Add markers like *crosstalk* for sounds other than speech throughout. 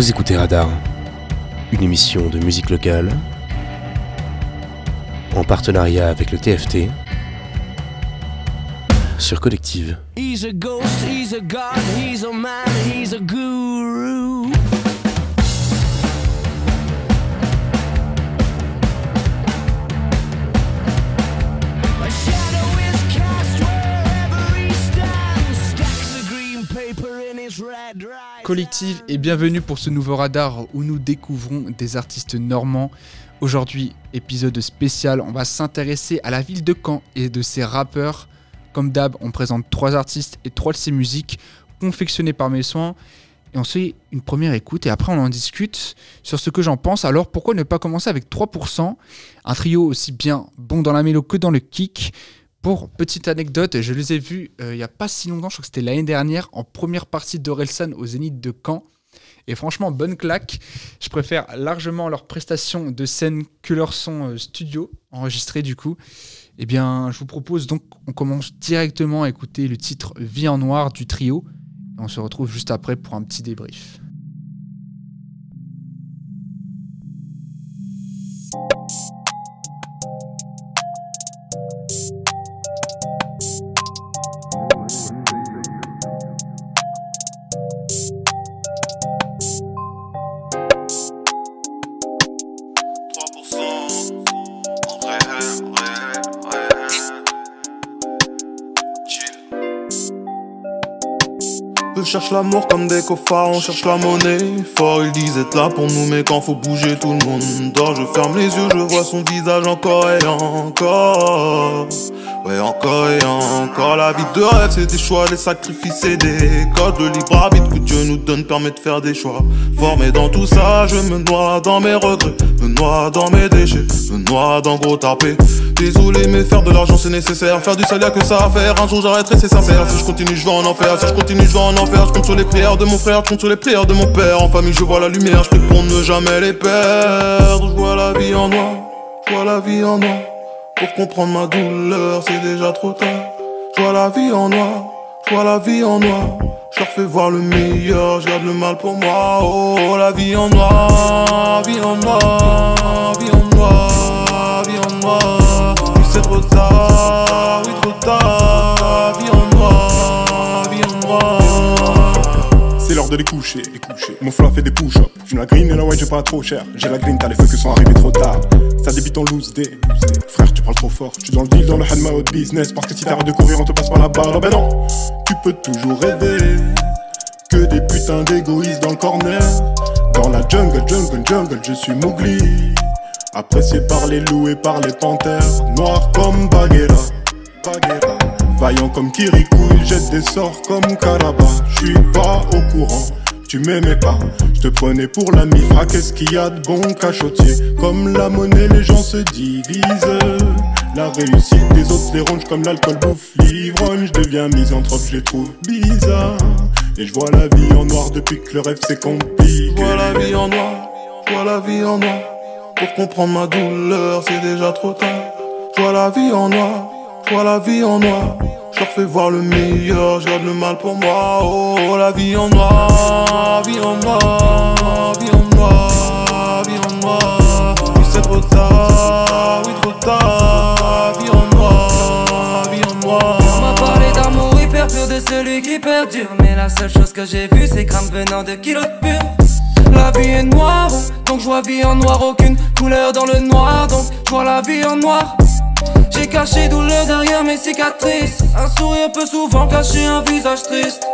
Vous écoutez Radar, une émission de musique locale en partenariat avec le TFT sur Collective. He's a ghost, he's a god, he's a man, he's a guru. Red right Collective et bienvenue pour ce nouveau radar où nous découvrons des artistes normands. Aujourd'hui, épisode spécial, on va s'intéresser à la ville de Caen et de ses rappeurs. Comme d'hab, on présente trois artistes et trois de ses musiques confectionnées par mes soins. Et on se fait une première écoute et après on en discute sur ce que j'en pense. Alors pourquoi ne pas commencer avec 3% Un trio aussi bien bon dans la mélo que dans le kick. Pour petite anecdote, je les ai vus euh, il n'y a pas si longtemps, je crois que c'était l'année dernière, en première partie d'Orelsan au Zénith de Caen. Et franchement, bonne claque. Je préfère largement leur prestation de scène que leur son euh, studio, enregistré du coup. Eh bien, je vous propose donc, on commence directement à écouter le titre Vie en noir du trio. On se retrouve juste après pour un petit débrief. Eux cherchent l'amour comme des cofards, on cherche la monnaie. Fort, ils disent être là pour nous, mais quand faut bouger, tout le monde dort. Je ferme les yeux, je vois son visage encore et encore. Ouais, encore et encore. La vie de rêve, c'est des choix, des sacrifices et des codes. Le libre arbitre que Dieu nous donne permet de faire des choix. Formé dans tout ça, je me noie dans mes regrets, me noie dans mes déchets, me noie dans gros tapé. Désolé, mais faire de l'argent c'est nécessaire. Faire du y'a que ça à faire. Un jour j'arrêterai, c'est sincère. Si je continue, je vais en enfer. Si je continue, je vais en enfer. Je compte sur les prières de mon frère, je compte sur les prières de mon père. En famille, je vois la lumière, je prie pour ne jamais les perdre. Je vois la vie en noir, je vois la vie en noir. Pour comprendre ma douleur, c'est déjà trop tard. Je vois la vie en noir, je vois la vie en noir. Je leur fais voir le meilleur, je garde le mal pour moi. Oh, la vie en noir, vie en noir, vie en noir, vie en noir. Oui, c'est trop tard, oui, trop tard. De les coucher, les coucher. Mon flow fait des push-ups. J'fume la green et la white, j'ai pas trop cher. J'ai la green, t'as les feux qui sont arrivés trop tard. Ça débite en loose day. Frère, tu parles trop fort. Je suis dans le deal, dans le hand out business. Parce que si t'arrêtes de courir, on te passe par la barre. Ben non, tu peux toujours rêver. Que des putains d'égoïstes dans le corner. Dans la jungle, jungle, jungle, je suis Mowgli. Apprécié par les loups et par les panthères. Noir comme Bagheera. Bagheera. Vaillant comme Kirikou, il jette des sorts comme Karaba. Je suis pas au courant, tu m'aimais pas. Je te prenais pour l'ami, fra qu'est-ce qu'il y a de bon cachotier? Comme la monnaie, les gens se divisent. La réussite des autres les comme l'alcool bouffe l'ivrogne. Je deviens misanthrope, je les trouve bizarres. Et je vois la vie en noir depuis que le rêve s'est compliqué. Je vois la vie en noir, je vois la vie en noir. Pour comprendre ma douleur, c'est déjà trop tard. Je vois la vie en noir, vois la vie en noir. Je leur fais voir le meilleur, je garde le mal pour moi. Oh, la vie en noir, vie en noir, vie en noir, vie en noir. Oui, c'est trop tard, oui, trop tard. Vie en noir, vie en noir. On m'a parlé d'amour hyper pur de celui qui perdure Mais la seule chose que j'ai vue c'est crame venant de kilos de pur La vie est noire, donc je vois vie en noir Aucune couleur dans le noir, donc je vois la vie en noir J'ai caché douleur derrière mes cicatrices Un sourire peut souvent cacher un visage triste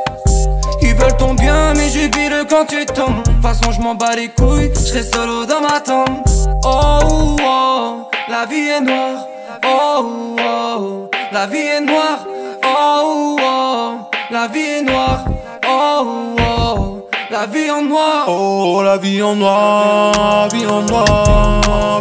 ils veulent ton bien, mais jubile quand tu tombes. De toute façon, je m'en bats les couilles, je serai solo dans ma tombe. Oh, oh, la vie est noire. Oh, oh, la vie est noire. Oh, oh, la vie est noire. Oh, oh, la vie en noir. Oh, la vie en noir, noir, vie en noir,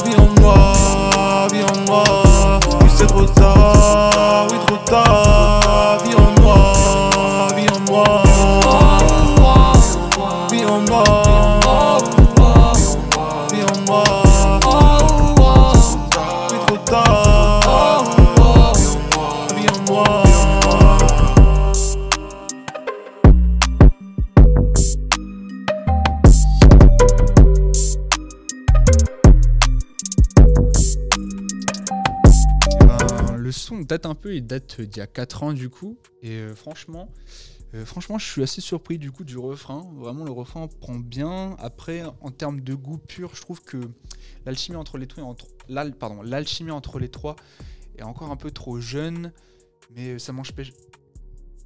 date d'il y a 4 ans du coup. Et euh, franchement, euh, franchement, je suis assez surpris du coup du refrain. Vraiment, le refrain prend bien. Après, en termes de goût pur, je trouve que l'alchimie entre les trois, est encore un peu trop jeune. Mais ça m'empêche.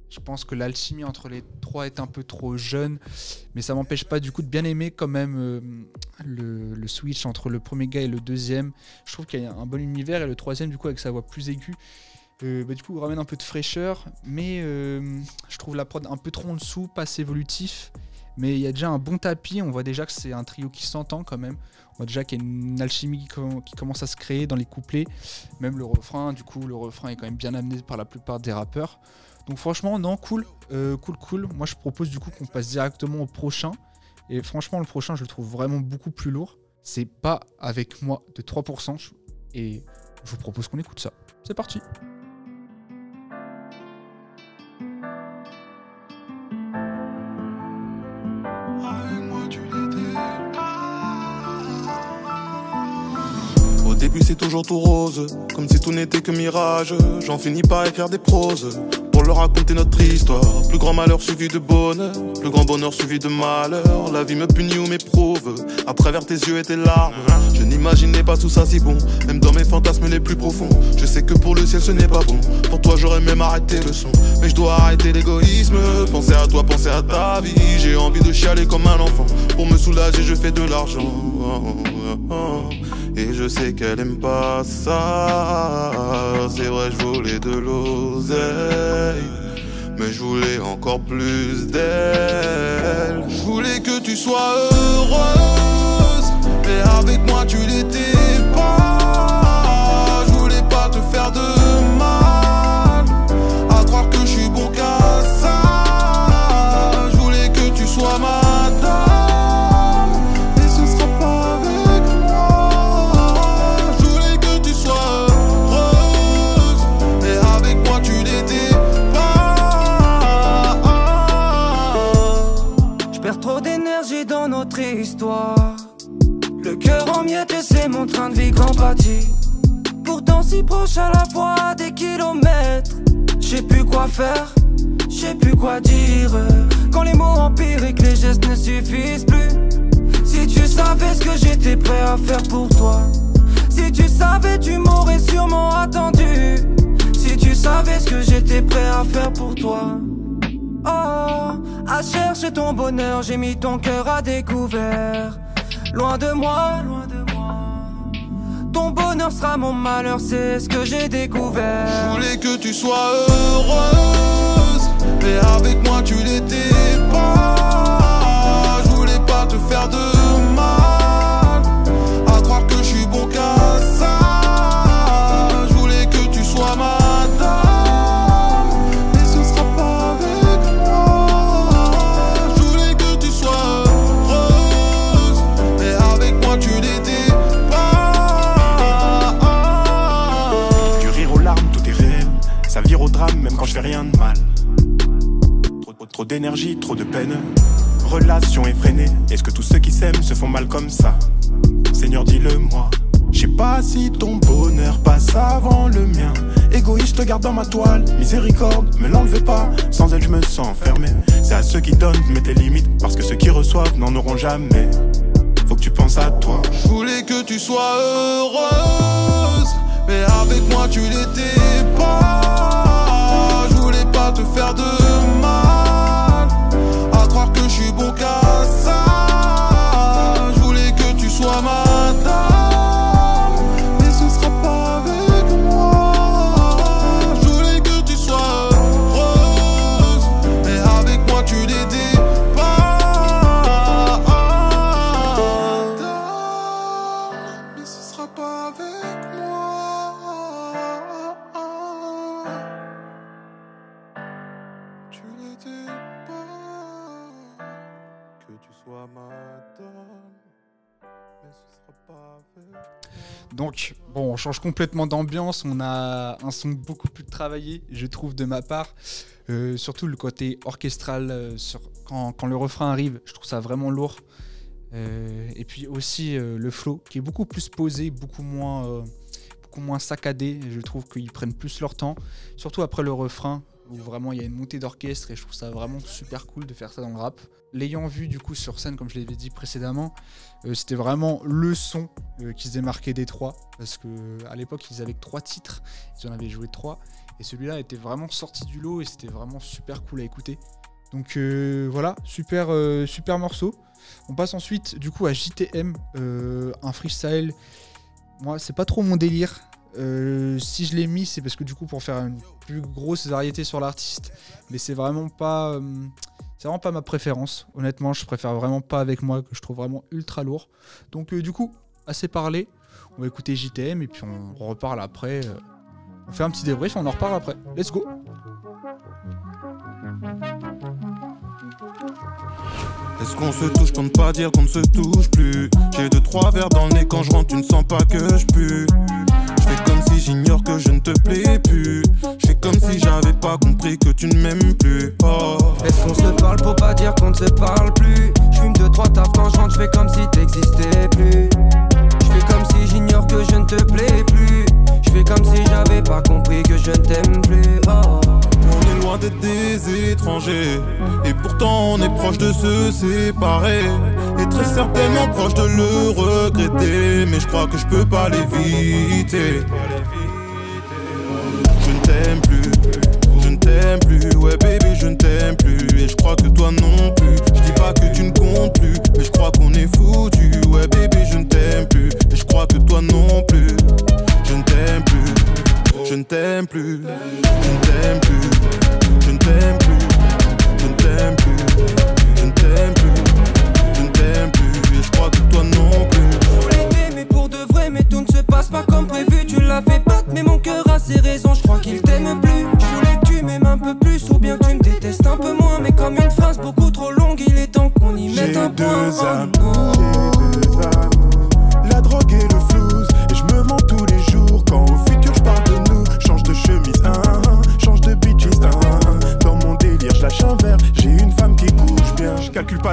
Je pense que l'alchimie entre les trois est un peu trop jeune, mais ça m'empêche pas du coup de bien aimer quand même euh, le, le switch entre le premier gars et le deuxième. Je trouve qu'il y a un bon univers et le troisième du coup avec sa voix plus aiguë, euh, bah, du coup ramène un peu de fraîcheur, mais euh, je trouve la prod un peu trop en dessous, pas assez évolutif. Mais il y a déjà un bon tapis, on voit déjà que c'est un trio qui s'entend quand même. On voit déjà qu'il y a une alchimie qui, com- qui commence à se créer dans les couplets, même le refrain. Du coup, le refrain est quand même bien amené par la plupart des rappeurs. Donc franchement, non, cool, euh, cool, cool. Moi, je propose du coup qu'on passe directement au prochain. Et franchement, le prochain, je le trouve vraiment beaucoup plus lourd. C'est pas avec moi de 3%. je- Et je vous propose qu'on écoute ça. C'est parti. C'est toujours tout rose, comme si tout n'était que mirage. J'en finis par écrire des proses pour leur raconter notre histoire. Plus grand malheur suivi de bonheur, plus grand bonheur suivi de malheur. La vie me punit ou m'éprouve, à travers tes yeux et tes larmes. Je n'imaginais pas tout ça si bon, même dans mes fantasmes les plus profonds. Je sais que pour le ciel ce n'est pas bon. Pour toi j'aurais même arrêté le son, mais je dois arrêter l'égoïsme. Penser à toi, penser à ta vie. J'ai envie de chialer comme un enfant. Pour me soulager, je fais de l'argent. Et je sais qu'elle aime pas ça. C'est vrai, je voulais de l'oseille. Mais je voulais encore plus d'elle. Je voulais que tu sois heureuse. Mais avec moi, tu l'étais Pourtant si proche à la fois des kilomètres. Je sais plus quoi faire, je sais plus quoi dire. Quand les mots empiriques, les gestes ne suffisent plus. Si tu savais ce que j'étais prêt à faire pour toi. Si tu savais, tu m'aurais sûrement attendu. Si tu savais ce que j'étais prêt à faire pour toi. Oh, à chercher ton bonheur, j'ai mis ton cœur à découvert. Loin de moi, loin de bonheur sera mon malheur, c'est ce que j'ai Je découvert. voulais que tu sois heureuse, mais avec moi tu l'étais pas. Je voulais pas te faire de d'énergie, trop de peine. Relation effrénée. Est-ce que tous ceux qui s'aiment se font mal comme ça? Seigneur, dis-le-moi. Je sais pas si ton bonheur passe avant le mien. Égoïste, garde dans ma toile. Miséricorde, me l'enlevez pas. Sans elle, je me sens enfermé. C'est à ceux qui donnent, mets tes limites. Parce que ceux qui reçoivent n'en auront jamais. Faut que tu penses à toi. Je voulais que tu sois heureuse, mais avec moi tu l'étais pas. Donc, bon, on change complètement d'ambiance. On a un son beaucoup plus travaillé, je trouve, de ma part. Euh, surtout le côté orchestral, euh, quand, le refrain arrive, je trouve ça vraiment lourd. Euh, et puis aussi le flow, qui est beaucoup plus posé, beaucoup moins, beaucoup moins saccadé. Je trouve qu'ils prennent plus leur temps, surtout après le refrain où vraiment il y a une montée d'orchestre et je trouve ça vraiment super cool de faire ça dans le rap. L'ayant vu du coup sur scène, comme je l'avais dit précédemment, c'était vraiment le son euh, qui se démarquait des trois parce que à l'époque ils avaient que trois titres, ils en avaient joué trois et celui-là était vraiment sorti du lot et c'était vraiment super cool à écouter. Donc euh, voilà, super, euh, super morceau. On passe ensuite du coup à JTM, euh, un freestyle. Moi, c'est pas trop mon délire. Euh, si je l'ai mis, c'est parce que du coup pour faire une plus grosse variété sur l'artiste, mais c'est vraiment pas, euh, c'est vraiment pas ma préférence. Honnêtement, je préfère vraiment pas avec moi que je trouve vraiment ultra lourd. Donc euh, du coup, assez parlé. On va écouter JTM et puis on reparle après. euh, on fait un petit débrief, on en reparle après. Let's go. Est-ce qu'on se touche? Pour ne pas dire qu'on ne se touche plus J'ai deux trois verres dans le nez quand je rentre, tu ne sens pas que je pue. Comme si j'ignore que je ne te plais plus. Je fais comme si j'avais pas compris que tu ne m'aimes plus. Oh. Est-ce qu'on se parle pour pas dire qu'on ne se parle plus? Je fume deux trois taf quand je fais comme si t'existais plus. Je fais comme si j'ignore que je ne te plais plus. Je fais comme si j'avais pas compris que je ne t'aime plus. Oh. Loin d'être des étrangers. Et pourtant on est proche de se séparer. Et très certainement proche de le regretter. Mais je crois que je peux pas l'éviter. Je ne t'aime plus. Je ne t'aime plus. Ouais baby je ne t'aime plus. Et je crois que toi non plus. Je dis pas que tu ne comptes plus. Mais je crois qu'on est foutu. Ouais baby je ne t'aime plus. Et je crois que toi non plus. Je ne t'aime plus je ne t'aime plus, je ne t'aime plus, je ne t'aime plus, je ne t'aime plus, je ne t'aime plus, je ne t'aime plus, et je crois que toi non plus. Je voulais t'aimer pour de vrai, mais tout ne se passe pas comme prévu. Tu l'as fait battre, mais mon cœur a ses raisons. Je crois qu'il t'aime plus. Je voulais que tu m'aimes un peu plus, ou bien tu me détestes un peu moins. Mais comme une phrase beaucoup trop longue, il est temps qu'on y mette un point. Deux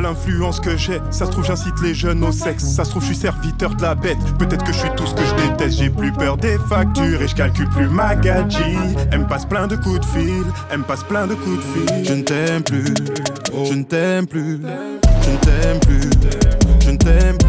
l'influence que j'ai, ça se trouve j'incite les jeunes au sexe, ça se trouve je suis serviteur de la bête. Peut-être que je suis tout ce que je déteste, j'ai plus peur des factures et je calcule plus ma gadget. Elle me passe plein de coups de fil, elle me passe plein de coups de fil. Je ne t'aime plus, je ne t'aime plus, je ne t'aime plus, je ne t'aime plus,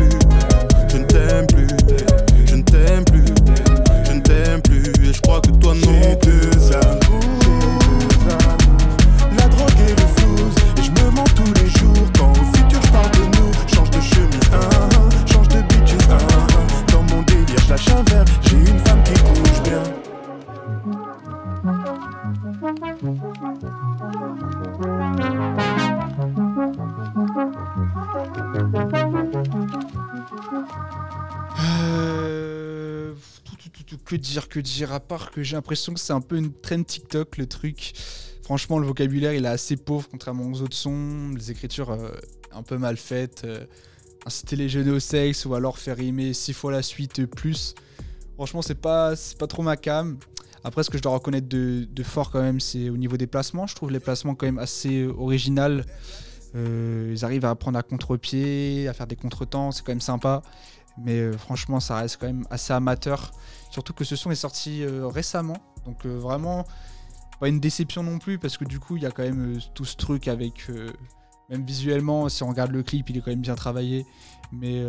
que dire, à part que j'ai l'impression que c'est un peu une trend TikTok le truc. Franchement, le vocabulaire il est assez pauvre contrairement aux autres sons, les écritures euh, un peu mal faites, euh, inciter les jeunes au sexe ou alors faire rimer six fois la suite plus. Franchement, c'est pas, c'est pas trop ma cam. Après, ce que je dois reconnaître de, fort quand même, c'est au niveau des placements. Je trouve les placements quand même assez original. Euh, ils arrivent à prendre à contre-pied, à faire des contretemps, c'est quand même sympa. Mais euh, franchement, ça reste quand même assez amateur. Surtout que ce son est sorti euh, récemment. Donc euh, vraiment, pas une déception non plus, parce que du coup, il y a quand même tout ce truc avec... même visuellement, si on regarde le clip, il est quand même bien travaillé. Mais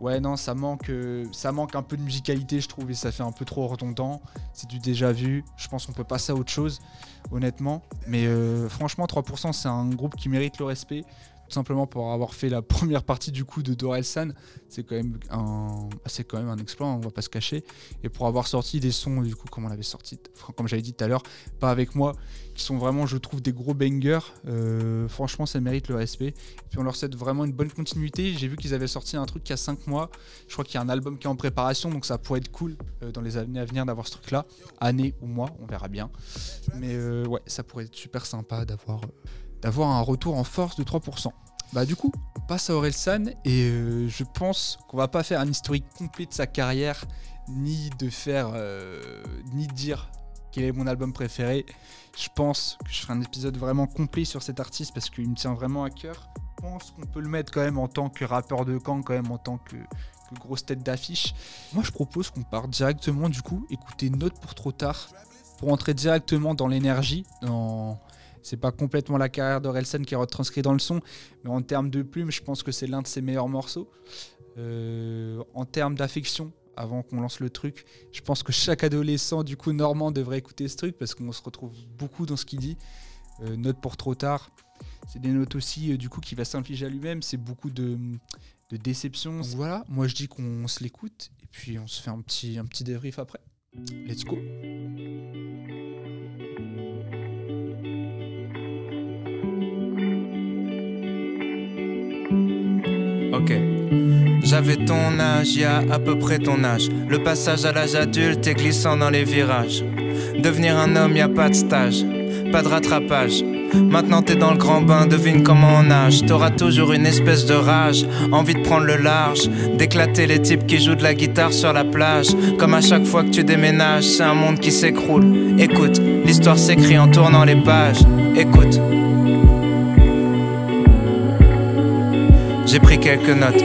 ouais, non, ça manque, ça manque un peu de musicalité, je trouve, et ça fait un peu trop redondant. C'est du déjà vu. Je pense qu'on peut passer à autre chose, honnêtement. Mais franchement, 3%, c'est un groupe qui mérite le respect. Tout simplement pour avoir fait la *laughs* première partie du coup de Dorelsan, c'est quand même un, c'est quand même un exploit, on va pas se cacher. Et pour avoir sorti des sons du coup comme on l'avait sorti, comme j'avais dit tout à l'heure, pas avec moi, qui sont vraiment, je trouve, des gros bangers. euh, franchement, ça mérite le respect. Et puis on leur souhaite vraiment une bonne continuité. J'ai vu qu'ils avaient sorti un truc il y a 5 mois. Je crois qu'il y a un album qui est en préparation, donc ça pourrait être cool euh, dans les années à venir d'avoir ce truc-là. Année ou mois, on verra bien. Mais euh, ouais, ça pourrait être super sympa d'avoir d'avoir un retour en force de 3%. Bah du coup, on passe à Orelsan et euh, je pense qu'on va pas faire un historique complet de sa carrière, ni de faire, euh, ni dire quel est mon album préféré. Je pense que je ferai un épisode vraiment complet sur cet artiste parce qu'il me tient vraiment à cœur. Je pense qu'on peut le mettre quand même en tant que rappeur de camp, quand même en tant que, quelques grosses têtes d'affiche. Moi, je propose qu'on parte directement, du coup, écouter Note pour trop tard, pour entrer directement dans l'énergie. Dans... C'est pas complètement la carrière d'Orelsan qui est retranscrit dans le son, mais en termes de plume, je pense que c'est l'un de ses meilleurs morceaux. Euh, en termes d'affection, avant qu'on lance le truc, je pense que chaque adolescent, du coup, normand devrait écouter ce truc parce qu'on se retrouve beaucoup dans ce qu'il dit. Euh, note pour trop tard. C'est des notes aussi, euh, du coup, qui va s'infliger à lui-même. C'est beaucoup de, de déception. Donc voilà, moi je dis qu'on se l'écoute et puis on se fait un petit, un petit débrief après. Let's go. J'avais ton âge, y a à peu près ton âge. Le passage à l'âge adulte est glissant dans les virages. Devenir un homme, y a pas de stage, pas de rattrapage. Maintenant t'es dans le grand bain, devine comment on nage. T'auras toujours une espèce de rage, envie de prendre le large, d'éclater les types qui jouent de la guitare sur la plage. Comme à chaque fois que tu déménages, c'est un monde qui s'écroule. Écoute, l'histoire s'écrit en tournant les pages. Écoute. J'ai pris quelques notes.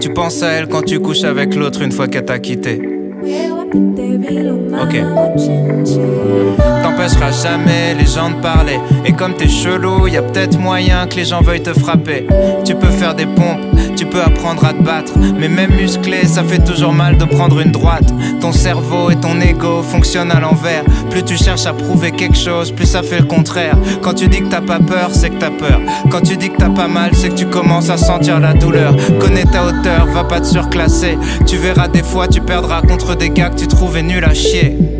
Tu penses à elle quand tu couches avec l'autre une fois qu'elle t'a quitté. Ok. T'empêcheras jamais les gens de parler. Et comme t'es chelou, y a peut-être moyen que les gens veuillent te frapper. Tu peux faire des pompes, tu peux apprendre à te battre. Mais même musclé, ça fait toujours mal de prendre une droite. Ton cerveau et ton ego fonctionnent à l'envers. Plus tu cherches à prouver quelque chose, plus ça fait le contraire. Quand tu dis que t'as pas peur, c'est que t'as peur. Quand tu dis que t'as pas mal, c'est que tu commences à sentir la douleur. Connais ta hauteur, va pas te surclasser. Tu verras des fois, tu perdras contre des gars que tu trouvais nuls à chier. yeah.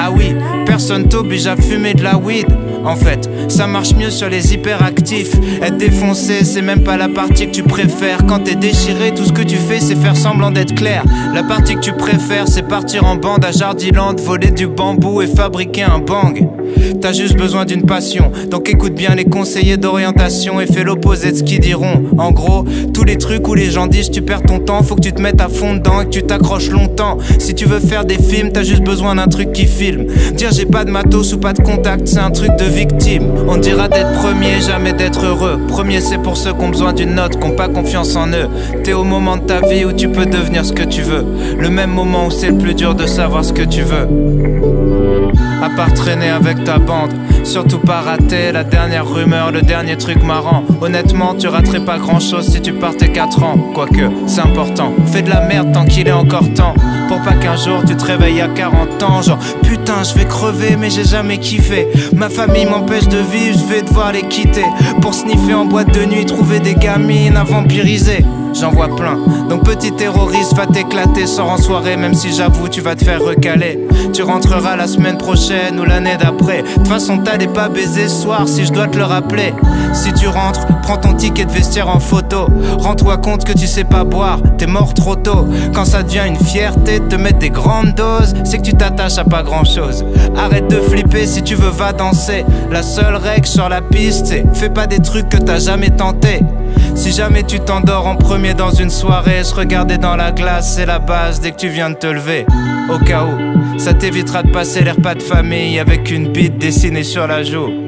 Ah oui, personne t'oblige à fumer de la weed. En fait, ça marche mieux sur les hyperactifs. Être défoncé, c'est même pas la partie que tu préfères. Quand t'es déchiré, tout ce que tu fais, c'est faire semblant d'être clair. La partie que tu préfères, c'est partir en bande à Jardiland, voler du bambou et fabriquer un bang. T'as juste besoin d'une passion. Donc écoute bien les conseillers d'orientation et fais l'opposé de ce qu'ils diront. En gros, tous les trucs où les gens disent tu perds ton temps, faut que tu te mettes à fond dedans et que tu t'accroches longtemps. Si tu veux faire des films, t'as juste besoin d'un truc qui filme. Dire j'ai pas de matos ou pas de contact, c'est un truc de victime. On dira d'être premier, jamais d'être heureux. Premier, c'est pour ceux qui ont besoin d'une note, qui ont pas confiance en eux. T'es au moment de ta vie où tu peux devenir ce que tu veux. Le même moment où c'est le plus dur de savoir ce que tu veux. À part traîner avec ta bande, surtout pas rater la dernière rumeur, le dernier truc marrant. Honnêtement, tu raterais pas grand chose si tu partais 4 ans. Quoique, c'est important. Fais de la merde tant qu'il est encore temps. Pour pas qu'un jour tu te réveilles à 40 ans. Genre, putain, je vais crever, mais j'ai jamais kiffé. Ma famille m'empêche de vivre, je vais devoir les quitter. Pour sniffer en boîte de nuit, trouver des gamines à vampiriser. J'en vois plein. Donc petit terroriste, va t'éclater, sors en soirée, même si j'avoue tu vas te faire recaler. Tu rentreras la semaine prochaine ou l'année d'après. De toute façon, t'allais pas baiser ce soir si je dois te le rappeler. Si tu rentres, prends ton ticket de vestiaire en photo. Rends-toi compte que tu sais pas boire, t'es mort trop tôt. Quand ça devient une fierté de te mettre des grandes doses, c'est que tu t'attaches à pas grand chose. Arrête de flipper si tu veux, va danser. La seule règle sur la piste, c'est fais pas des trucs que t'as jamais tenté. Si jamais tu t'endors en premier dans une soirée, se regarder dans la glace, c'est la base dès que tu viens de te lever. Au cas où, ça t'évitera de passer les repas de famille avec une bite dessinée sur la joue.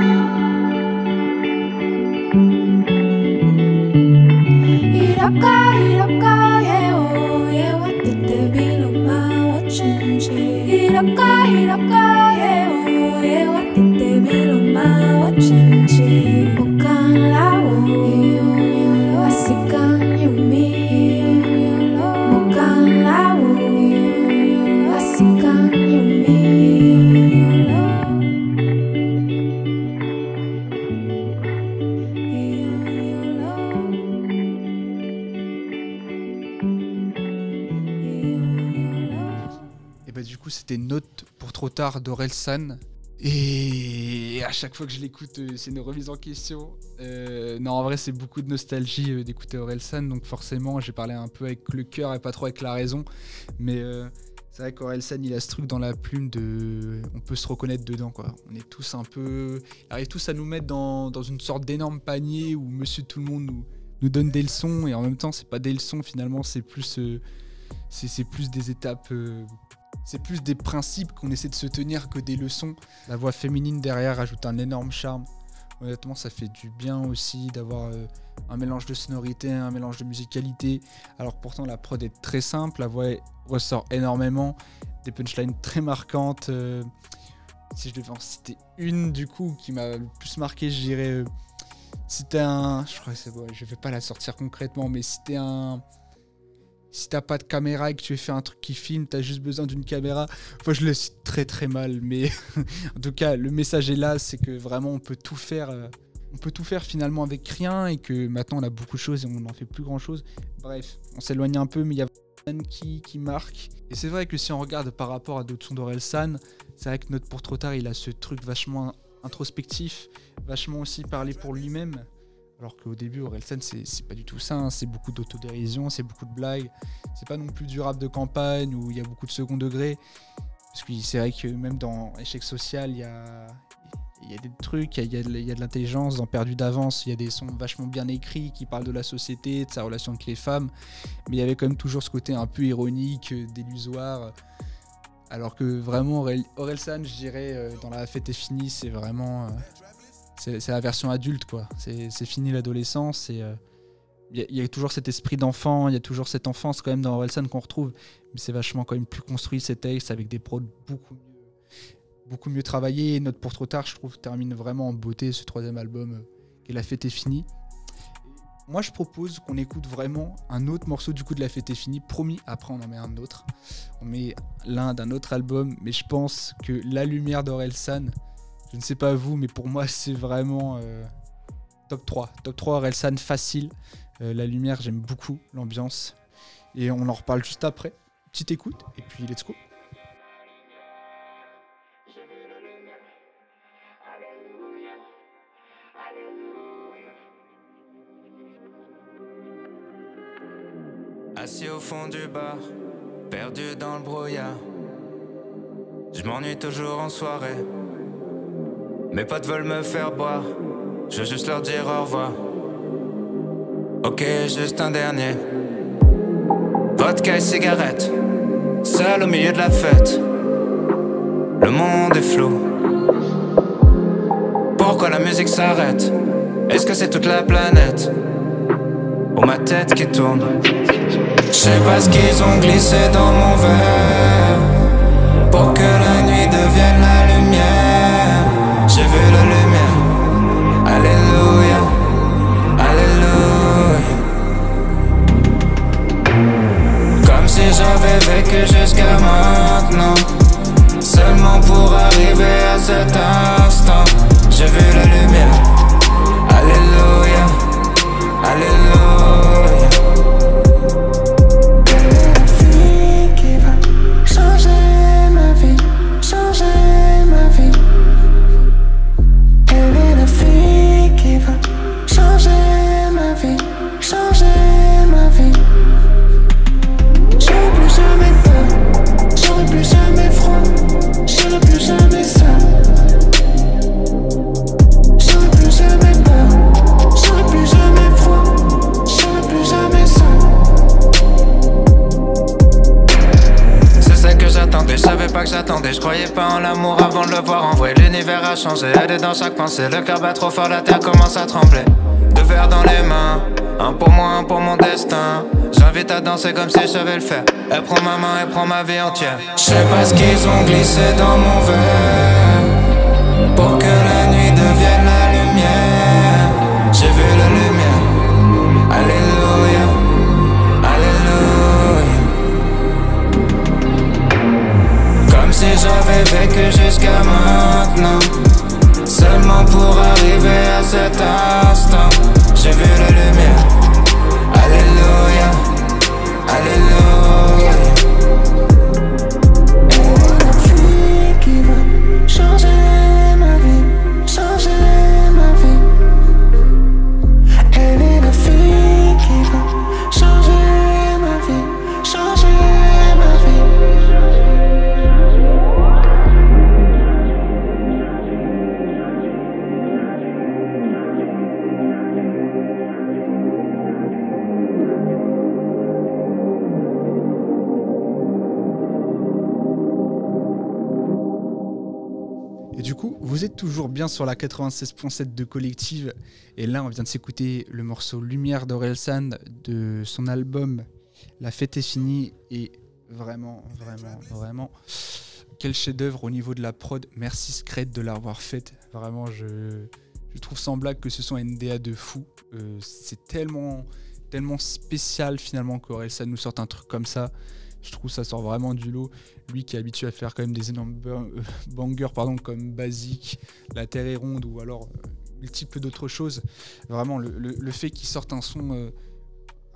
Tard d'Orelsan. Et à chaque fois que je l'écoute, euh, c'est une remise en question. Euh, non, en vrai, c'est beaucoup de nostalgie euh, d'écouter Orelsan, donc forcément, j'ai parlé un peu avec le cœur et pas trop avec la raison. Mais c'est vrai qu'Orelsan, il a ce truc dans la plume de. On peut se reconnaître dedans, quoi. On est tous un peu. Ils arrivent tous à nous mettre dans, une sorte d'énorme panier où Monsieur Tout le Monde nous, donne des leçons, et en même temps, c'est pas des leçons finalement, c'est plus. c'est plus des étapes. C'est plus des principes qu'on essaie de se tenir que des leçons. La voix féminine derrière ajoute un énorme charme. Honnêtement, ça fait du bien aussi d'avoir euh, un mélange de sonorité, un mélange de musicalité. Alors pourtant, la prod est très simple, la voix ressort énormément, des punchlines très marquantes. euh, si je devais en citer une, du coup, qui m'a le plus marqué, je dirais. euh, c'était un. Je crois que c'est bon, je vais pas la sortir concrètement, mais c'était un. Si t'as pas de caméra et que tu faire un truc qui filme, t'as juste besoin d'une caméra. Enfin, je le cite très très mal, mais *laughs* en tout cas, le message est là, c'est que vraiment on peut tout faire. euh, on peut tout faire finalement avec rien et que maintenant on a beaucoup de choses et on n'en fait plus grand chose. Bref, on s'éloigne un peu, mais il y a qui, qui marque. Et c'est vrai que si on regarde par rapport à d'autres sons d'Orelsan, c'est vrai que Note pour trop tard, il a ce truc vachement introspectif, vachement aussi parler pour lui-même. Alors qu'au début, Orelsan, c'est pas du tout ça. C'est beaucoup d'autodérision, c'est beaucoup de blagues. C'est pas non plus du rap de campagne où il y a beaucoup de second degré. Parce que c'est vrai que même dans Échec social, il y a, des trucs, il y a, de- l'intelligence. Dans Perdu d'avance, il y a des sons vachement bien écrits qui parlent de la société, de sa relation avec les femmes. Mais il y avait quand même toujours ce côté un peu ironique, euh, délusoire. Alors que vraiment, Orelsan, je dirais, euh, dans La fête est finie, c'est vraiment. C'est la version adulte, quoi. C'est fini l'adolescence et euh, il y, a- il y a toujours cet esprit d'enfant, il y a toujours cette enfance quand même dans Orelsan qu'on retrouve, mais c'est vachement quand même plus construit ces textes avec des prods beaucoup mieux, beaucoup mieux travaillés. Note pour trop tard, je trouve, termine vraiment en beauté ce troisième album euh, qui est La fête est finie. Moi, je propose qu'on écoute vraiment un autre morceau du coup de La fête est finie. Promis, après on en met un autre. On met l'un d'un autre album, mais je pense que La lumière d'Orelsan, je ne sais pas vous, mais pour moi, c'est vraiment euh, top 3. Top 3 Orelsan facile. Euh, la lumière, j'aime beaucoup l'ambiance. Et on en reparle juste après. Petite écoute, et puis let's go. Assis au fond du bar, perdu dans le brouillard. Je m'ennuie toujours en soirée. Mes potes veulent me faire boire. Je veux juste leur dire au revoir. Ok, juste un dernier. Vodka et cigarette. Seul au milieu de la fête. Le monde est flou. Pourquoi la musique s'arrête? Est-ce que c'est toute la planète? Ou ma tête qui tourne? Je sais pas ce qu'ils ont glissé dans mon verre Pour que la nuit devienne la j'avais vécu jusqu'à maintenant. Seulement pour arriver à cet instant. J'ai vu la lumière. Alléluia. Alléluia je croyais pas en l'amour avant de le voir en vrai. L'univers a changé, elle est dans chaque pensée, le cœur bat trop fort, la terre commence à trembler. Deux verres dans les mains, un pour moi, un pour mon destin. J'invite à danser comme si je savais le faire. Elle prend ma main, elle prend ma vie entière. Je sais pas ce qu'ils ont glissé dans mon verre pour que la nuit devienne la lumière. J'ai vu la lumière, J'avais vécu jusqu'à maintenant. Seulement pour arriver à cet instant. J'ai vu la lumière. Alléluia. Alléluia toujours bien sur la 96.7 de Collective. Et là, on vient de s'écouter le morceau Lumière d'Orelsan de son album La fête est finie. Et vraiment, vraiment, vraiment, quel chef-d'œuvre au niveau de la prod. Merci Scred de l'avoir faite. Vraiment, je, je trouve sans blague que ce soit un NDA de fou. Euh, C'est tellement, tellement spécial finalement qu'Orelsan nous sorte un truc comme ça. Je trouve ça sort vraiment du lot. Lui qui est habitué à faire quand même des énormes euh, bangers pardon, comme Basique, La Terre est ronde ou alors euh, multiples d'autres choses. Vraiment, le, fait qu'il sorte un son euh,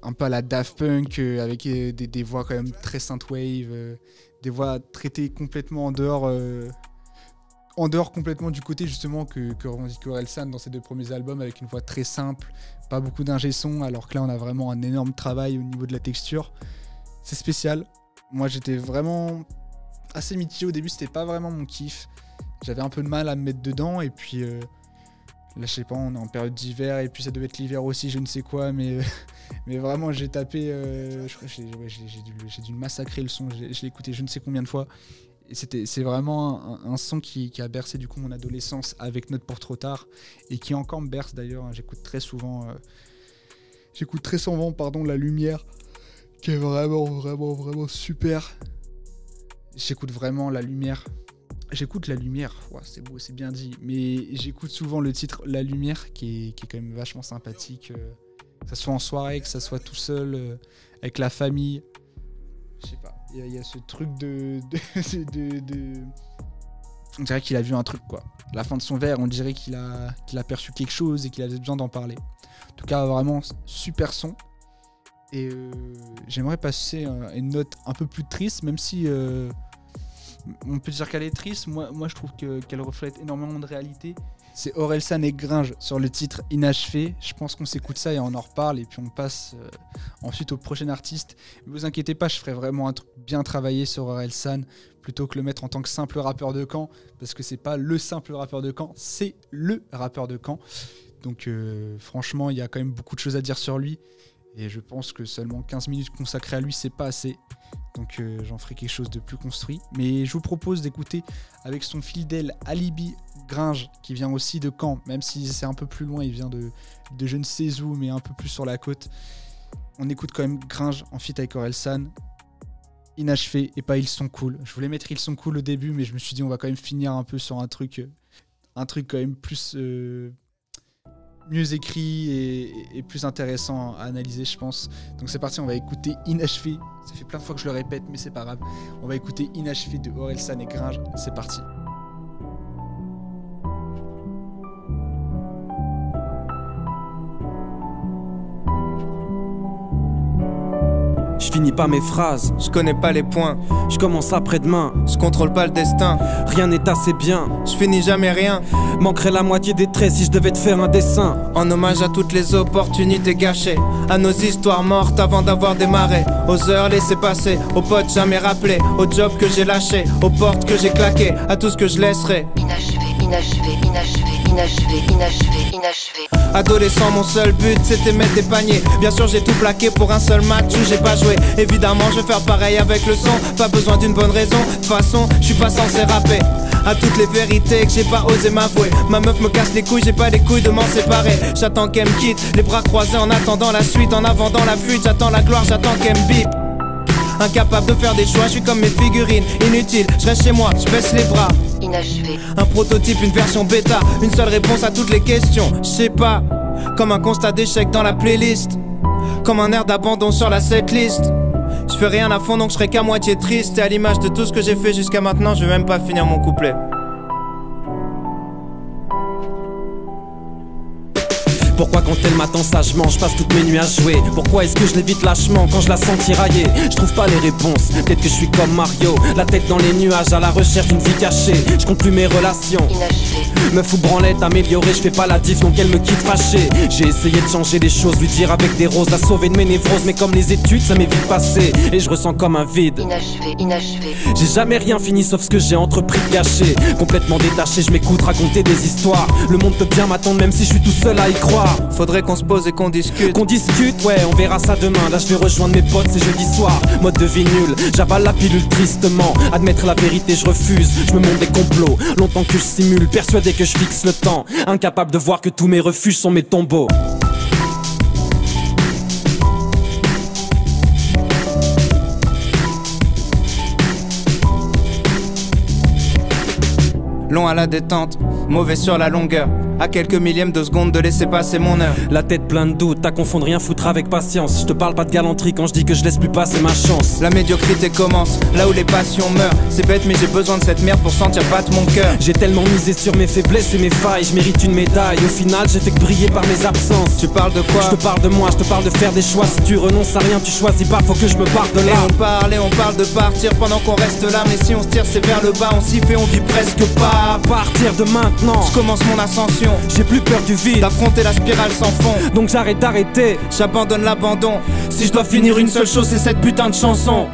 un peu à la Daft Punk avec des, voix quand même très synthwave, des voix traitées complètement en dehors. en dehors complètement du côté justement que, que revendique Orelsan dans ses deux premiers albums avec une voix très simple, pas beaucoup d'ingé son, alors que là on a vraiment un énorme travail au niveau de la texture. C'est spécial. Moi j'étais vraiment assez mitigé au début, c'était pas vraiment mon kiff. J'avais un peu de mal à me mettre dedans et puis euh, là je sais pas, on est en période d'hiver et puis ça devait être l'hiver aussi, je ne sais quoi, mais, *laughs* vraiment j'ai tapé, euh, j'ai dû, massacrer le son, je l'ai écouté je ne sais combien de fois c'est vraiment un, son qui, qui a bercé du coup mon adolescence avec Note pour trop tard et qui encore me berce d'ailleurs. hein. J'écoute très souvent, euh, j'écoute très souvent pardon La Lumière, qui est vraiment vraiment vraiment super. J'écoute vraiment La Lumière. J'écoute La Lumière, c'est beau, c'est bien dit. Mais j'écoute souvent le titre La Lumière, qui est, qui quand même vachement sympathique. euh, que ça soit en soirée, que ça soit tout seul, euh, avec la famille. Je sais pas. Il y, a- ce truc de. *laughs* de, de- de- On dirait qu'il a vu un truc, quoi. La fin de son verre, on dirait qu'il a, qu'il a perçu quelque chose et qu'il avait besoin d'en parler. En tout cas, vraiment, super son. Et euh, j'aimerais passer une note un peu plus triste, même si euh, on peut dire qu'elle est triste. Moi, je trouve que- qu'elle reflète énormément de réalité. C'est Orelsan et Gringe sur le titre Inachevé. Je pense qu'on s'écoute ça et on en reparle. Et puis on passe euh, ensuite au prochain artiste. Ne vous inquiétez pas, je ferai vraiment un truc bien travaillé sur Orelsan plutôt que le mettre en tant que simple rappeur de camp. Parce que c'est pas le simple rappeur de camp, c'est le rappeur de camp. Donc franchement, il y a quand même beaucoup de choses à dire sur lui. Et je pense que seulement 15 minutes consacrées à lui, c'est pas assez. Donc euh, j'en ferai quelque chose de plus construit. Mais je vous propose d'écouter avec son fidèle Alibi Gringe, qui vient aussi de Caen, même si c'est un peu plus loin, il vient de, de je ne sais où, mais un peu plus sur la côte. On écoute quand même Gringe en feat avec Orelsan. Inachevé et pas Ils sont cool. Je voulais mettre Ils sont cool au début, mais je me suis dit on va quand même finir un peu sur un truc, euh, un truc quand même plus euh, mieux écrit et, plus intéressant à analyser, je pense. Donc c'est parti, on va écouter Inachevé. Ça fait plein de fois que je le répète, mais c'est pas grave. On va écouter Inachevé de Orelsan et Gringe. C'est parti. Je finis pas mes phrases, Je connais pas les points, je commence après-demain. je contrôle pas le destin, Rien n'est assez bien. je finis jamais rien. Manquerait la moitié des traits si je devais te faire un dessin. En hommage à toutes les opportunités gâchées, à nos histoires mortes avant d'avoir démarré, aux heures laissées passer, aux potes jamais rappelés, aux jobs que j'ai lâchés, aux portes que j'ai claquées, à tout ce que je laisserai. Inachevé, inachevé, inachevé, inachevé, inachevé. Adolescent, mon seul but c'était mettre des paniers. Bien sûr, j'ai tout plaqué pour un seul match où j'ai pas joué. Évidemment, je vais faire pareil avec le son. Pas besoin d'une bonne raison. De toute façon, je suis pas censé rapper. À toutes les vérités que j'ai pas osé m'avouer. Ma meuf me casse les couilles, j'ai pas les couilles de m'en séparer. J'attends qu'elle me quitte, les bras croisés en attendant la suite. En avant dans la fuite, j'attends la gloire, j'attends qu'elle me bip. Incapable de faire des choix, je suis comme mes figurines. Inutile, je reste chez moi, je baisse les bras. Un prototype, une version bêta, une seule réponse à toutes les questions. Je sais pas, comme un constat d'échec dans la playlist, comme un air d'abandon sur la setlist. Je fais rien à fond donc je serai qu'à moitié triste. Et à l'image de tout ce que j'ai fait jusqu'à maintenant, je vais même pas finir mon couplet. Pourquoi quand elle m'attend sagement, je passe toutes mes nuits à jouer Pourquoi est-ce que je l'évite lâchement quand je la sens tirailler Je trouve pas les réponses, peut-être que je suis comme Mario La tête dans les nuages à la recherche d'une vie cachée Je compte plus mes relations inachevé, Me fous branlette, améliorée, je fais pas la diff donc elle me quitte fâchée J'ai essayé de changer les choses, lui dire avec des roses La sauver de mes névroses, mais comme les études ça m'est vite passé Et je ressens comme un vide inachevé, inachevé. j'ai jamais rien fini sauf ce que j'ai entrepris de gâcher Complètement détaché, je m'écoute raconter des histoires Le monde peut bien m'attendre même si je suis tout seul à y croire Faudrait qu'on se pose et qu'on discute. Qu'on discute, ouais, on verra ça demain. Là je vais rejoindre mes potes, c'est jeudi soir. Mode de vie nul, j'avale la pilule tristement. Admettre la vérité, je refuse. Je me montre des complots, longtemps que je simule. Persuadé que je fixe le temps. Incapable de voir que tous mes refuges sont mes tombeaux. Long à la détente, mauvais sur la longueur. À quelques millièmes de seconde de laisser passer mon heure. La tête pleine de doutes, t'as confondre rien foutre avec patience Je te parle pas de galanterie quand je dis que je laisse plus passer ma chance La médiocrité commence, là où les passions meurent. C'est bête, mais j'ai besoin de cette merde pour sentir battre mon cœur. J'ai tellement misé sur mes faiblesses et mes failles, je mérite une médaille. Au final, j'ai fait que briller par mes absences. Tu parles de quoi Je te parle de moi, je te parle de faire des choix. Si tu renonces à rien, tu choisis pas, faut que je me parte de Et là. on parle et on parle de partir pendant qu'on reste là. Mais si on se tire, c'est vers le bas, on s'y fait, on vit presque pas. À partir de maintenant, Je commence mon ascension, j'ai plus peur du vide. d'affronter la spirale sans fond. Donc j'arrête d'arrêter. J'abandonne l'abandon. Si je dois finir une seule chose, c'est cette putain de chanson.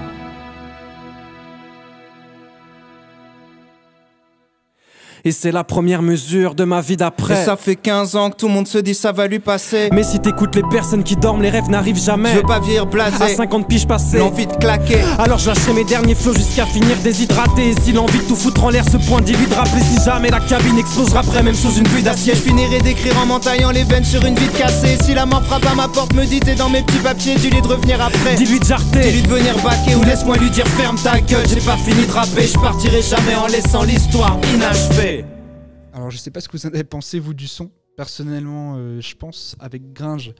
Et c'est la première mesure de ma vie Et d'après. ça fait 15 ans que tout le monde se dit ça va lui passer. Mais si t'écoutes les personnes qui dorment, les rêves n'arrivent jamais. Je veux pas vieillir À blasé. 50 piges passées. L'envie de claquer. Alors je lâcherai mes derniers flots jusqu'à finir déshydraté. Et si l'envie de tout foutre en l'air ce point de rappeler si jamais la cabine explosera après, même sous une pluie d'acier. Je finirai d'écrire en m'entaillant les veines sur une vide cassée. Si la mort frappe à ma porte, me dit t'es dans mes petits papiers, dis-lui de revenir après. Dis-lui de jarter. Dis-lui de venir baquer ou laisse-moi lui dire ferme ta gueule. J'ai pas fini de rapper, je partirai jamais en laissant l'histoire inachevée. Alors, je sais pas ce que vous en avez pensé, vous, du son. Personnellement, euh, je pense, avec Gringe,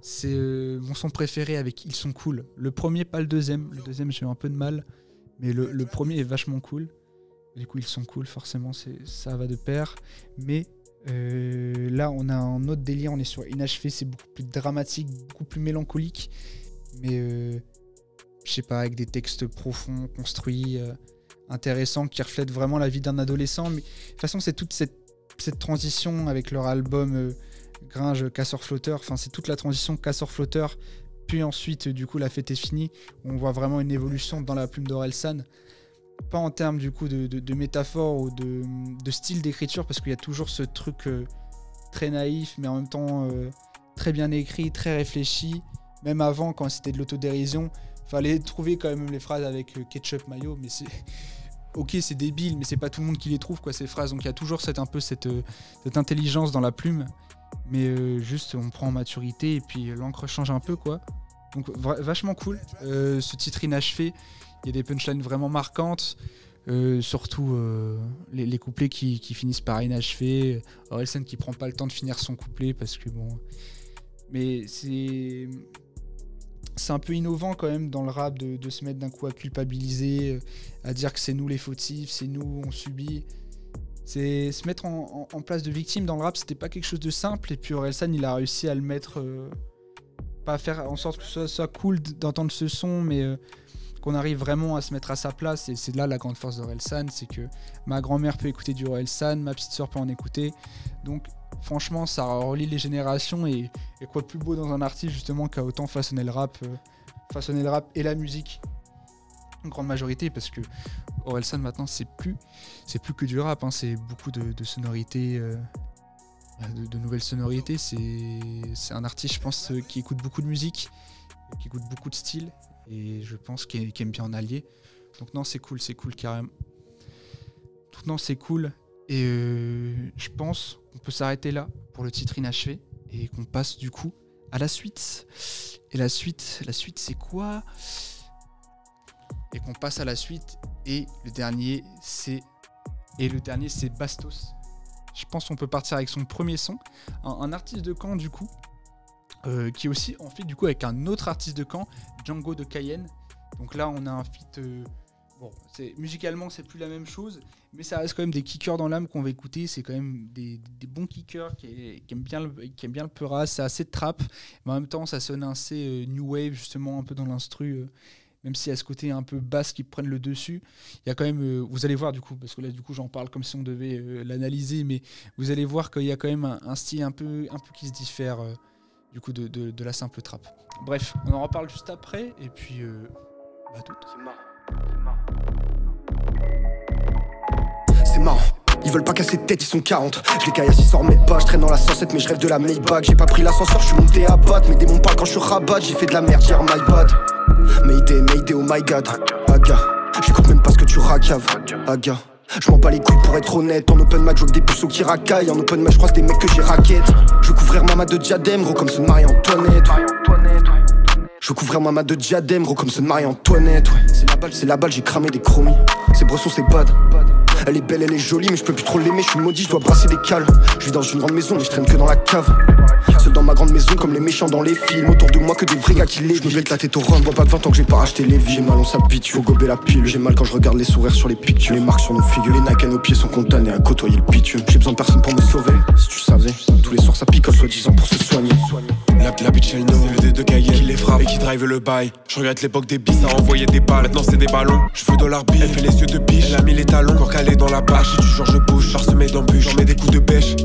c'est euh, mon son préféré avec Ils sont cool. Le premier, pas le deuxième. Le deuxième, j'ai eu un peu de mal. Mais le, premier est vachement cool. Du coup, ils sont cool, forcément, ça va de pair. Mais euh, là, on a un autre délire. On est sur Inachevé, c'est beaucoup plus dramatique, beaucoup plus mélancolique. Mais je sais pas, avec des textes profonds, construits, intéressants, qui reflètent vraiment la vie d'un adolescent. Mais de toute façon, c'est toute cette, cette transition avec leur album euh, Gringe, Casseur Flotteur. Enfin, c'est toute la transition Casseur Flotteur. Puis ensuite, du coup, la fête est finie. On voit vraiment une évolution dans la plume d'Orelsan. Pas en termes du coup de, métaphore ou de, style d'écriture, parce qu'il y a toujours ce truc euh, très naïf, mais en même temps euh, très bien écrit, très réfléchi. Même avant, quand c'était de l'autodérision, fallait trouver quand même les phrases avec ketchup mayo, mais c'est ok, c'est débile, mais c'est pas tout le monde qui les trouve quoi ces phrases. Donc il y a toujours cette un peu cette, euh, intelligence dans la plume, mais euh, juste on prend en maturité et puis euh, l'encre change un peu quoi. Donc vachement cool. Ce titre inachevé, il y a des punchlines vraiment marquantes. surtout les, couplets qui, qui finissent par inachevé. Orelsen qui prend pas le temps de finir son couplet parce que bon. Mais c'est c'est un peu innovant quand même dans le rap de, se mettre d'un coup à culpabiliser, euh, à dire que c'est nous les fautifs, c'est nous, on subit. C'est se mettre en, place de victime dans le rap, c'était pas quelque chose de simple. Et puis Orelsan, il a réussi à le mettre, euh, pas faire en sorte que ce soit, cool d'entendre ce son, mais euh, qu'on arrive vraiment à se mettre à sa place. Et c'est là la grande force d'Orelsan, c'est que ma grand-mère peut écouter du Orelsan, ma petite soeur peut en écouter. Donc franchement, ça relie les générations et, quoi de plus beau dans un artiste justement qui a autant façonné le rap, euh, façonné le rap et la musique en grande majorité parce que Orelsan maintenant c'est plus c'est plus que du rap, hein, c'est beaucoup de, sonorités, euh, de, nouvelles sonorités. C'est un artiste, je pense, euh, qui écoute beaucoup de musique, qui écoute beaucoup de styles et je pense qu'il aime bien en allier. Donc non, c'est cool, c'est cool carrément. Non, c'est cool. Et je pense qu'on peut s'arrêter là pour le titre inachevé et qu'on passe du coup à la suite. Et la suite, la suite c'est quoi? Et qu'on passe à la suite et le dernier c'est et le dernier c'est Bastos. Je pense qu'on peut partir avec son premier son, un, artiste de Caen du coup, euh, qui est aussi en fait du coup avec un autre artiste de Caen, Django de Cayenne. Donc là on a un feat euh, Bon, musicalement c'est plus la même chose, mais ça reste quand même des kickers dans l'âme qu'on va écouter. C'est quand même des, bons kickers qui, aiment bien le, qui aiment bien le. C'est assez trap, mais en même temps ça sonne assez euh, new wave justement un peu dans l'instru. euh, même s'il y a ce côté un peu basse qui prennent le dessus, il y a quand même, euh, vous allez voir du coup, parce que là du coup j'en parle comme si on devait l'analyser, mais vous allez voir qu'il y a quand même un, style un peu, un peu qui se diffère du coup de, de- de la simple trap. Bref, on en reparle juste après, et puis bah tout. C'est Ils veulent pas casser de tête, ils sont 40. Je les caille à 600 mètres pas, je traîne dans la 107, mais je rêve de la Maybach. J'ai pas pris l'ascenseur, je suis monté à batte. Mes démons parlent quand je suis rabat, j'ai fait de la merde hier, my bad. Mayday, Mayday, oh my god. Aga, j'écoute même pas ce que tu racaves. Aga. Je m'en bats les couilles pour être honnête. En open match, je des puceaux qui racaillent. En open match, je croise des mecs que j'ai raquette. Je veux couvrir ma de diadème, gros comme de Marie-Antoinette. Je veux couvrir ma de diadème, gros comme de Marie-Antoinette. Ouais. C'est la balle, c'est la balle, j'ai cramé des chromies. Ces bressons, c'est bad. Elle est belle, elle est jolie, mais je peux plus trop l'aimer. Je suis maudit, je dois brasser des cales. Je vis dans une grande maison, mais je traîne que dans la cave. Dans ma grande maison, comme les méchants dans les films. Autour de moi, que des vrais gars qui les Je me la tête au rhum, bois pas de 20 ans que j'ai pas racheté les vies. J'ai mal, on s'habitue, faut gober la pile. J'ai mal quand je regarde les sourires sur les pictures. Les marques sur nos figures, les Nike à nos pieds sont condamnés à côtoyer le bitume. J'ai besoin de personne pour me sauver. Si tu savais, tous les soirs ça picole, soi-disant pour se soigner. La, la bitch elle le de Cayenne qui les frappe et qui drive le bail Je regrette l'époque des bis à envoyer des balles Maintenant c'est des ballons Je veux dollar bill Elle fait les yeux de biche Elle a mis les talons Encore calé dans la bâche Et du jour je bouge Parsemé d'embûches J'en mets des coups de bêche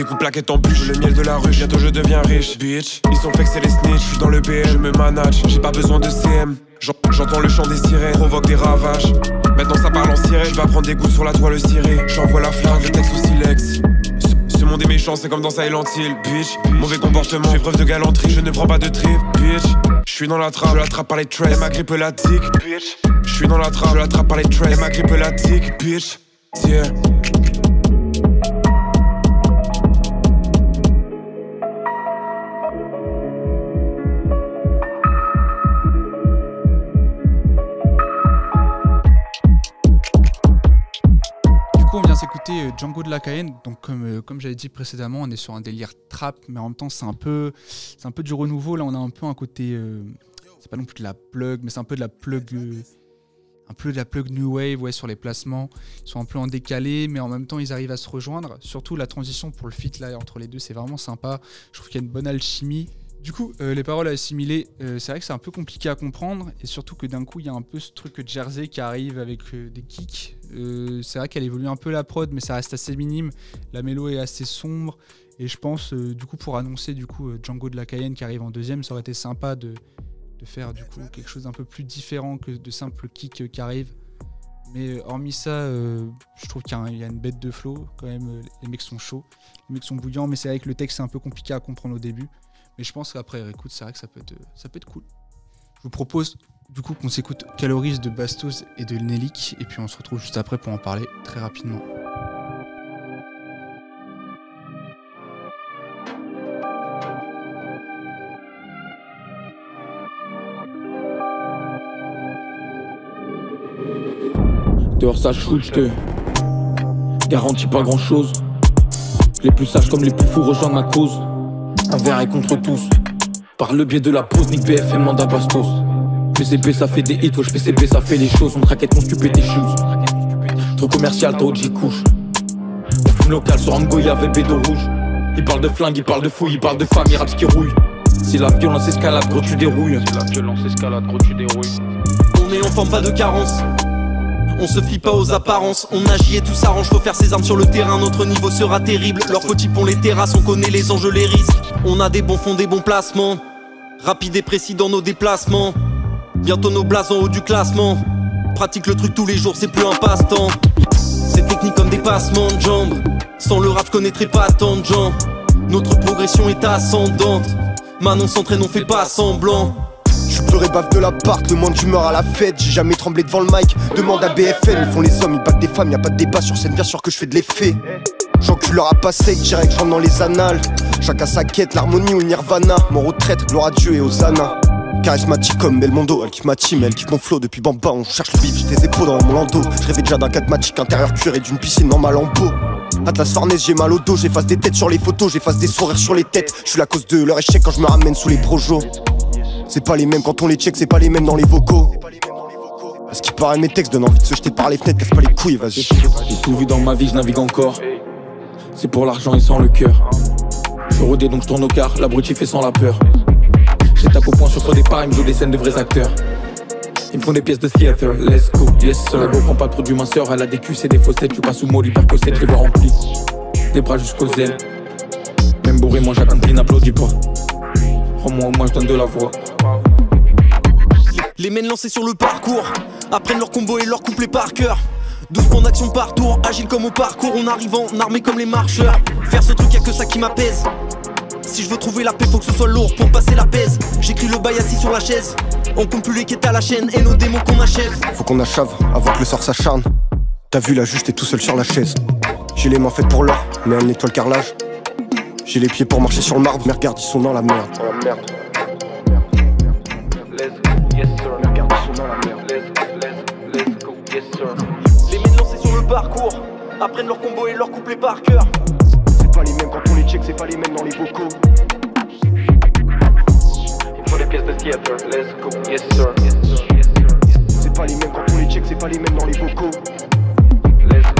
des coups plaquettes en bûche, le miel de la rue, bientôt je deviens riche, bitch. Ils sont que c'est les snitch, je suis dans le BM, je me manage, j'ai pas besoin de CM. J'en- J'entends le chant des sirènes, provoque des ravages. Maintenant ça parle en sirène. Je vais prendre des coups sur la toile cirée. J'envoie la flamme, le texte au silex. Ce- monde est méchant, c'est comme dans Silent Hill, bitch. Mauvais comportement, fais preuve de galanterie, je ne prends pas de trip, bitch. Je suis dans la trappe, je l'attrape par les tresses. M'a grippe la tic, bitch. Je suis dans la trappe, je l'attrape par les tresses. M'a grippe la tic, bitch. Yeah. Euh, Django de la Cayenne. Donc, comme, euh, comme j'avais dit précédemment, on est sur un délire trap, mais en même temps, c'est un peu, c'est un peu du renouveau. Là, on a un peu un côté, euh, c'est pas non plus de la plug, mais c'est un peu de la plug, un peu de la plug new wave, ouais, sur les placements. Ils sont un peu en décalé, mais en même temps, ils arrivent à se rejoindre. Surtout la transition pour le feat là entre les deux, c'est vraiment sympa. Je trouve qu'il y a une bonne alchimie. Du coup, euh, les paroles à assimiler, euh, c'est vrai que c'est un peu compliqué à comprendre, et surtout que d'un coup, il y a un peu ce truc Jersey qui arrive avec euh, des kicks. C'est vrai qu'elle évolue un peu la prod, mais ça reste assez minime. La mélo est assez sombre, et je pense, du coup, pour annoncer du coup Django de la Cayenne qui arrive en deuxième, ça aurait été sympa de, faire du coup quelque chose d'un peu plus différent que de simples kicks qui arrivent. Mais hormis ça, je trouve qu'il y, a une bête de flow. Quand même, les mecs sont chauds, les mecs sont bouillants, mais c'est vrai que le texte c'est un peu compliqué à comprendre au début. Mais je pense qu'après écoute, c'est vrai que ça peut être, euh, ça peut être cool. Je vous propose du coup qu'on s'écoute Calories de Bastos et de Nelik, et puis on se retrouve juste après pour en parler très rapidement. Dehors ça shoot, je te garantis pas grand chose. Les plus sages comme les plus fous rejoignent ma cause. Un verre est contre tous. Par le biais de la pause, Nick BFM mandat Bastos. PCB ça fait des hits, wesh PCB ça fait les choses. On traquette mon stupé tes shoes. Trop commercial, trop j'y couche. On fume local sur Ango, il y avait bédo rouge. Il parle de flingue, il parle de fouille, il parle de famille, raps qui rouille. Si la violence escalade, gros tu dérouilles. Si la violence escalade, gros tu dérouilles. On est enfant, pas de carence. On se fie pas aux apparences, on agit et tout s'arrange, faut faire ses armes sur le terrain, notre niveau sera terrible. Leur faux les terrasse, on connaît les enjeux, les risques. On a des bons fonds, des bons placements. Rapide et précis dans nos déplacements. Bientôt nos blasons en haut du classement. Pratique le truc tous les jours, c'est plus un passe-temps. C'est technique comme des passements de jambes. Sans le rap, je connaîtrais pas tant de gens. Notre progression est ascendante. Manon s'entraîne, on fait pas semblant. Je pleurais bave de l'appart, le moins d'humeur à la fête. J'ai jamais tremblé devant le mic. Demande à BFM, ils font les hommes, ils battent des femmes. Y a pas de débat sur scène, bien sûr que je fais de l'effet. J'encule leur pas sec, direct, je rentre dans les annales. Chacun sa quête, l'harmonie ou le nirvana. Mon retraite, gloire à Dieu et aux Anna. Charismatique comme Belmondo, elle kiffe ma team, elle kiffe mon flow depuis Bamba. On cherche le bif, des épaules dans mon landau. Je rêvais déjà d'un catmatique intérieur cuir et d'une piscine dans ma lambeau. Atlas Farnèse, j'ai mal au dos, j'efface des têtes sur les photos, j'efface des sourires sur les têtes. Je suis la cause de leur échec quand je me ramène sous les projos. C'est pas les mêmes quand on les check, c'est pas les mêmes dans les vocaux. Parce qu'il paraît mes textes donnent envie de se jeter par les fenêtres, casse pas les couilles, vas-y. J'ai tout vu dans ma vie, je navigue encore. C'est pour l'argent et sans le cœur. Je rodé donc je tourne au quart, l'abruti fait sans la peur. J'ai tape au point sur son départ, ils me jouent des scènes de vrais acteurs. Ils me font des pièces de theater, let's go, yes sir. La prend pas trop du minceur, elle a des culs et des faussettes. Tu passes sous mot, l'hypercossette, je les vois remplis. Des bras jusqu'aux ailes. Même bourré, moi j'accomplis, n'applaudis pas. Rends-moi au moins, je donne de la voix. Les mènes lancés sur le parcours apprennent leur combo et leur couplet par cœur. 12 points d'action par tour, agile comme au parcours, on arrive en armé comme les marcheurs. Faire ce truc, y'a que ça qui m'apaise. Si je veux trouver la paix, faut que ce soit lourd pour passer la pèse. J'écris le bail assis sur la chaise. On compte plus les quêtes à la chaîne et nos démons qu'on achève. Faut qu'on achève avant que le sort s'acharne. T'as vu là, juste t'es tout seul sur la chaise. J'ai les mains faites pour l'or, mais elle nettoie le carrelage. J'ai les pieds pour marcher sur le marbre, mais regarde, ils sont dans la merde. Dans la merde. Les mènes lancés sur le parcours apprennent leur combo et leur couplet par cœur. C'est pas les mêmes quand on les check, c'est pas les mêmes dans les vocaux. Il faut des pièces de theater, let's go, yes sir, yes sir, yes sir. C'est pas les mêmes quand on les check, c'est pas les mêmes dans les vocaux. Let's go,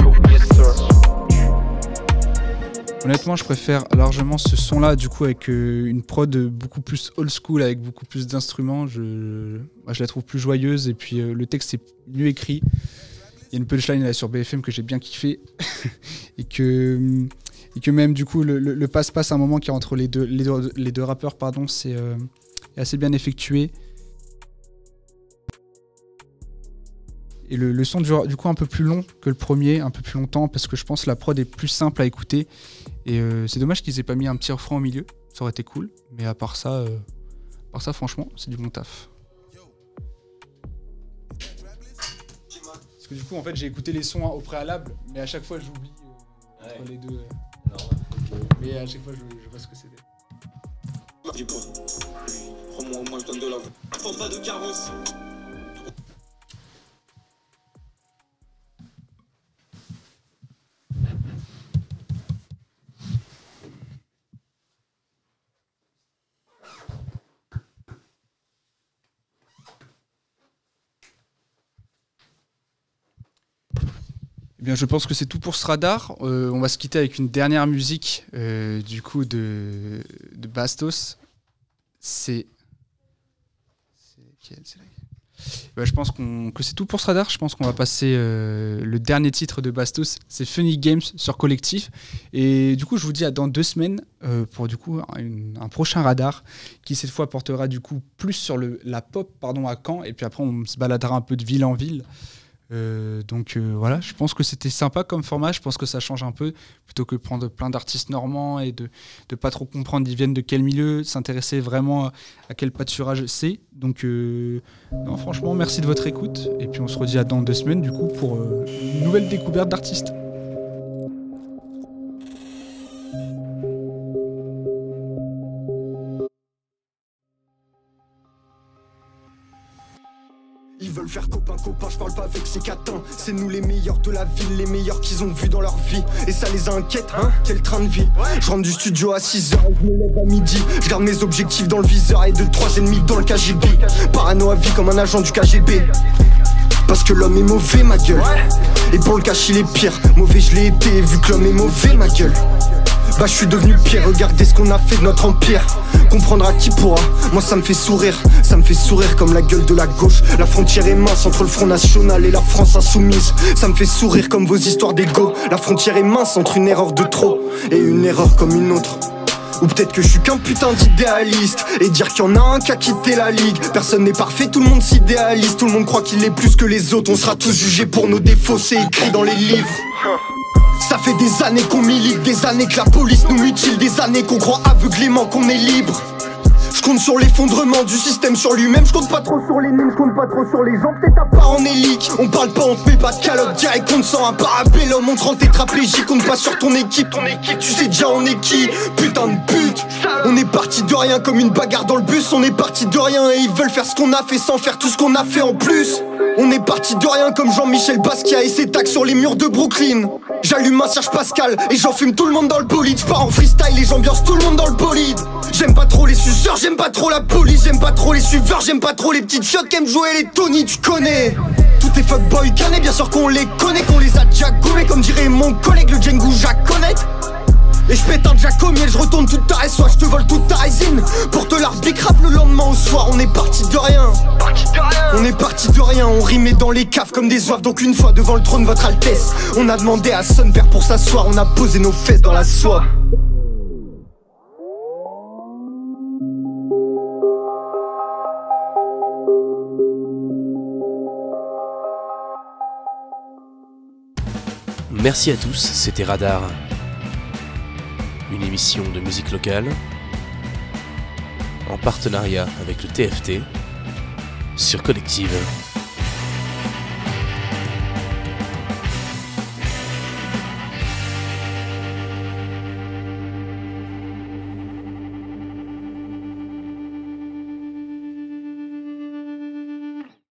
Honnêtement, je préfère largement ce son-là, du coup, avec euh, une prod beaucoup plus old school, avec beaucoup plus d'instruments. Je, la trouve plus joyeuse, et puis euh, le texte est mieux écrit. Il y a une punchline là sur BFM que j'ai bien kiffé, *laughs* et que et que même du coup le, passe-passe à un moment qui est entre les deux les deux, rappeurs, pardon, c'est euh, est assez bien effectué. Et le, le son dure du coup un peu plus long que le premier, un peu plus longtemps, parce que je pense que la prod est plus simple à écouter. Et euh, c'est dommage qu'ils aient pas mis un petit refrain au milieu, ça aurait été cool. Mais à part ça, euh, à part ça franchement, c'est du bon taf. Parce que du coup, en fait, j'ai écouté les sons hein, au préalable, mais à chaque fois, j'oublie euh, entre les deux. euh. Mais à chaque fois, je, je vois ce que c'était. Prends-moi, moi je donne de la Prends pas de carence. Eh bien, je pense que c'est tout pour ce radar. Euh, on va se quitter avec une dernière musique euh, du coup de, de Bastos. C'est. Bah, je pense que c'est tout pour ce radar. Je pense qu'on va passer euh, le dernier titre de Bastos. C'est Funny Games sur Collectif. Et du coup, je vous dis à dans deux semaines pour du coup un, un prochain radar qui cette fois portera du coup plus sur le, la pop pardon à Caen. Et puis après, on se baladera un peu de ville en ville. Euh, donc euh, voilà, je pense que c'était sympa comme format. Je pense que ça change un peu plutôt que prendre plein d'artistes normands et de ne pas trop comprendre ils viennent de quel milieu, s'intéresser vraiment à, quel pâturage c'est. Donc euh, franchement, merci de votre écoute. Et puis on se redit à dans deux semaines du coup pour une nouvelle découverte d'artistes. Ils veulent faire copain copain, je parle pas avec ces catins. C'est nous les meilleurs de la ville, les meilleurs qu'ils ont vus dans leur vie. Et ça les inquiète, hein Quel train de vie. Je rentre du studio à 6h, je me lève à midi. Je garde mes objectifs dans le viseur et deux trois ennemis dans le KGB Parano à vie comme un agent du KGB parce que l'homme est mauvais ma gueule. Et pour le cacher il est pire. Mauvais je l'ai été vu que l'homme est mauvais ma gueule Bah je suis devenu pire Regardez ce qu'on a fait de notre empire. Comprendra qui pourra. Moi ça me fait sourire. Ça me fait sourire comme la gueule de la gauche. La frontière est mince entre le Front National et la France insoumise. Ça me fait sourire comme vos histoires d'ego. La frontière est mince entre une erreur de trop Et une erreur comme une autre. Ou peut-être que je suis qu'un putain d'idéaliste. Et dire qu'il y en a un qui a quitté la ligue. Personne n'est parfait, tout le monde s'idéalise. Tout le monde croit qu'il est plus que les autres. On sera tous jugés pour nos défauts, c'est écrit dans les livres ça fait des années qu'on milite, des années que la police nous mutile, des années qu'on croit aveuglément qu'on est libre. Je compte sur l'effondrement du système sur lui-même, je compte pas trop sur les mines, je compte pas trop sur les gens, peut-être à part en élique. On parle pas, on te met pas de calotte, direct on te sent un parabellum, on te rend tétraplégique, on pas sur ton équipe, ton équipe, tu sais déjà on est qui, putain de pute. On est parti de rien comme une bagarre dans le bus, on est parti de rien et ils veulent faire ce qu'on a fait sans faire tout ce qu'on a fait en plus. On est parti de rien comme Jean-Michel Basquiat et ses tacs sur les murs de Brooklyn. J'allume un Serge Pascal et j'en fume tout le monde dans le bolide. J'pars en freestyle et j'ambiance tout le monde dans le bolide. J'aime pas trop les suceurs, j'aime pas trop la police, j'aime pas trop les suiveurs, j'aime pas trop les petites chiottes qui aiment jouer les Tony, tu connais. Tous tes fuckboys canés, bien sûr qu'on les connaît, qu'on les a déjà gommés, comme dirait mon collègue le Django Jaconet. Et je pète un Jacomiel, je retourne toute ta soit je te vole toute ta résine. Pour te l'arbitrave le lendemain au soir On est parti de rien. On est parti de rien, on rimait dans les caves comme des oeufs. Donc une fois devant le trône votre altesse On a demandé à son père pour s'asseoir. On a posé nos fesses dans la soie Merci à tous, c'était Radar. Une émission de musique locale en partenariat avec le TFT sur Collective.